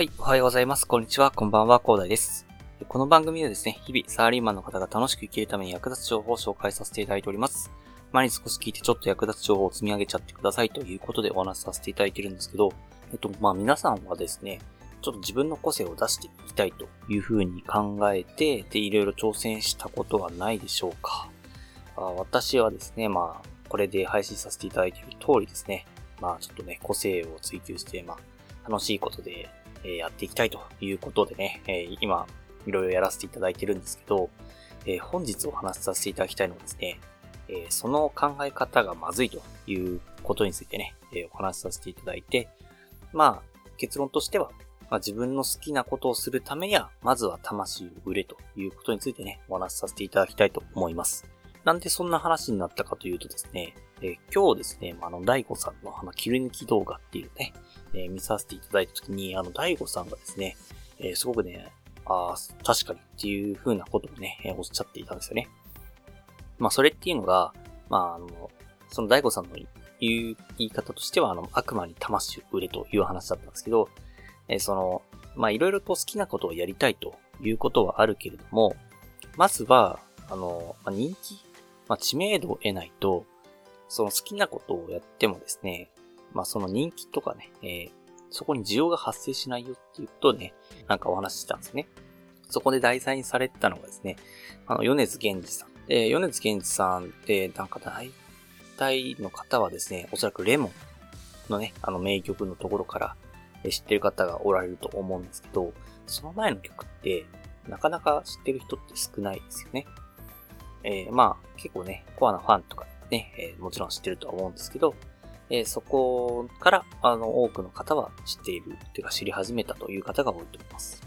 はい、おはようございます。こんにちは。こんばんは、コーダイです。この番組ではですね、日々サラリーマンの方が楽しく生きるために役立つ情報を紹介させていただいております。毎日少し聞いてちょっと役立つ情報を積み上げちゃってくださいということでお話しさせていただいてるんですけど、えっと、まあ皆さんはですね、ちょっと自分の個性を出していきたいというふうに考えて、で、いろいろ挑戦したことはないでしょうか。あ私はですね、まあ、これで配信させていただいている通りですね、まあちょっとね、個性を追求して、まあ、楽しいことで、え、やっていきたいということでね、え、今、いろいろやらせていただいてるんですけど、え、本日お話しさせていただきたいのはですね、えその考え方がまずいということについてね、えお話しさせていただいて、まあ、結論としては、まあ、自分の好きなことをするためには、まずは魂を売れということについてね、お話しさせていただきたいと思います。なんでそんな話になったかというとですね、え、今日ですね、あの、大悟さんのあの、切り抜き動画っていうね、え、見させていただいたときに、あの、大悟さんがですね、え、すごくね、ああ、確かにっていう風なことをね、えおっしゃっていたんですよね。まあ、それっていうのが、まあ、あの、その大悟さんの言う言い方としては、あの、悪魔に魂を売れという話だったんですけど、えその、まあ、いろいろと好きなことをやりたいということはあるけれども、まずは、あの、まあ、人気、まあ、知名度を得ないと、その好きなことをやってもですね、まあ、その人気とかね、えー、そこに需要が発生しないよっていうことをね、なんかお話ししたんですね。そこで題材にされてたのがですね、あの、米津玄師さん。で、米津玄師さんって、なんか大体の方はですね、おそらくレモンのね、あの名曲のところから知ってる方がおられると思うんですけど、その前の曲って、なかなか知ってる人って少ないですよね。えー、まあ、結構ね、コアなファンとかね、えー、もちろん知ってるとは思うんですけど、えー、そこから、あの、多くの方は知っている、というか知り始めたという方が多いと思います。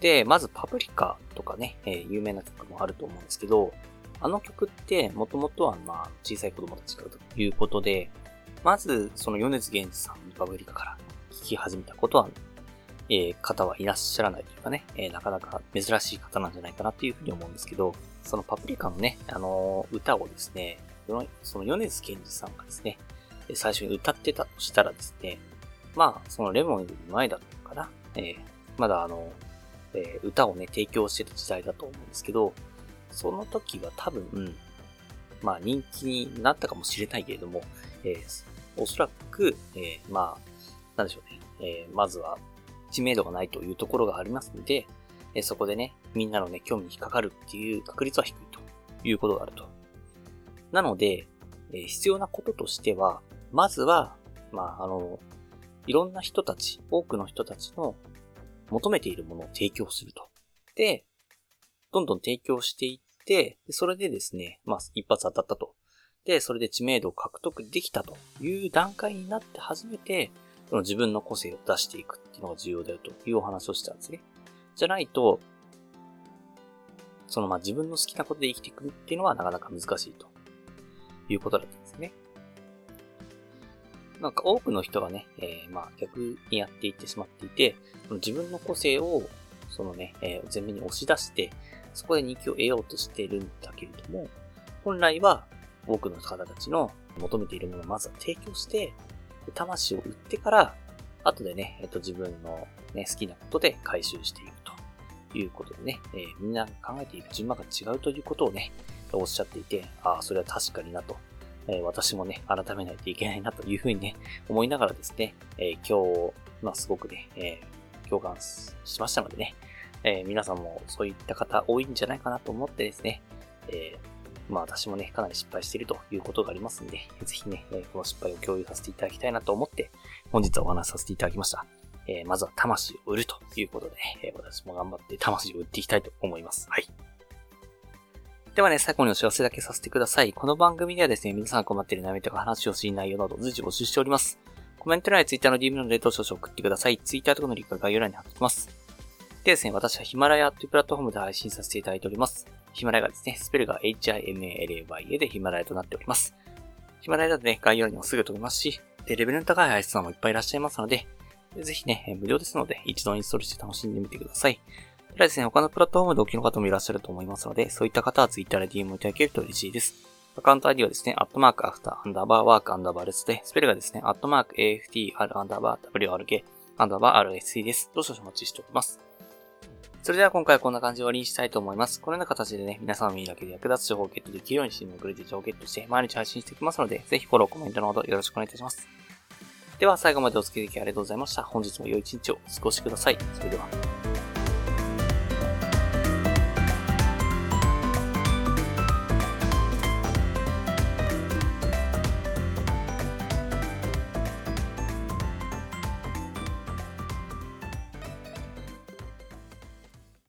で、まずパプリカとかね、え有名な曲もあると思うんですけど、あの曲って、もともとはまあ、小さい子供たちからということで、まず、その米津玄師さんのパプリカから聴き始めたことは、えー、方はいらっしゃらないというかね、えー、なかなか珍しい方なんじゃないかなというふうに思うんですけど、そのパプリカのね、あのー、歌をですね、その米津玄師さんがですね、最初に歌ってたとしたらですね、まあ、そのレモンより前だったのかな、えー、まだあの、えー、歌をね、提供してた時代だと思うんですけど、その時は多分、まあ人気になったかもしれないけれども、えー、おそらく、えー、まあ、なんでしょうね、えー、まずは知名度がないというところがありますので、えそこでね、みんなのね、興味に引っかかるっていう確率は低いということがあると。なので、え必要なこととしては、まずは、まあ、あの、いろんな人たち、多くの人たちの求めているものを提供すると。で、どんどん提供していって、それでですね、まあ、一発当たったと。で、それで知名度を獲得できたという段階になって初めて、その自分の個性を出していくっていうのが重要だよというお話をしたんですね。じゃないと、そのまあ自分の好きなことで生きていくっていうのはなかなか難しいということだったんですね。なんか多くの人がね、えー、まあ逆にやっていってしまっていて、自分の個性をそのね、えー、前面に押し出して、そこで人気を得ようとしているんだけれども、本来は多くの方たちの求めているものをまずは提供して、魂を売ってから、後でね、えっと、自分の、ね、好きなことで回収していくいうことでね、えー、みんな考えている順番が違うということをね、おっしゃっていて、ああ、それは確かになと、えー、私もね、改めないといけないなというふうにね、思いながらですね、えー、今日、まあ、すごくね、え共感しましたのでね、え皆さんもそういった方多いんじゃないかなと思ってですね、えまあ私もね、かなり失敗しているということがありますんで、ぜひねえ、この失敗を共有させていただきたいなと思って、本日はお話しさせていただきました。えー、まずは魂を売るということで、えー、私も頑張って魂を売っていきたいと思います。はい。ではね、最後にお知らせだけさせてください。この番組ではですね、皆さん困っている悩みとか話をする内容など随時募集しております。コメント欄や Twitter の DM のレート少々送ってください。Twitter とかのリンクが概要欄に貼っておきます。でですね、私はヒマラヤというプラットフォームで配信させていただいております。ヒマラヤがですね、スペルが HIMALAYA でヒマラヤとなっております。ヒマラヤだとね、概要欄にもすぐ飛べますし、で、レベルの高い配信さんもいっぱいいらっしゃいますので、ぜひね、無料ですので、一度インストールして楽しんでみてください。ただですね、他のプラットフォームでお聞きの方もいらっしゃると思いますので、そういった方は Twitter で DM をいただけると嬉しいです。アカウント ID はですね、アットマークアフター、アンダーバーワーク、アンダーバーレスで、スペルがですね、アットマーク AFTR、アンダーバー WRK、アンダーバー RSE です。どうぞお待ちしております。それでは今回はこんな感じで終わりにしたいと思います。このような形でね、皆さんの耳だけで役立つ情報をゲットできるようにしてもくれて情報をゲットして毎日配信していきますので、ぜひフォロー、コメントなどよろしくお願いいたします。では最後までお付き合いありがとうございました。本日も良い一日をお過ごしください。それでは。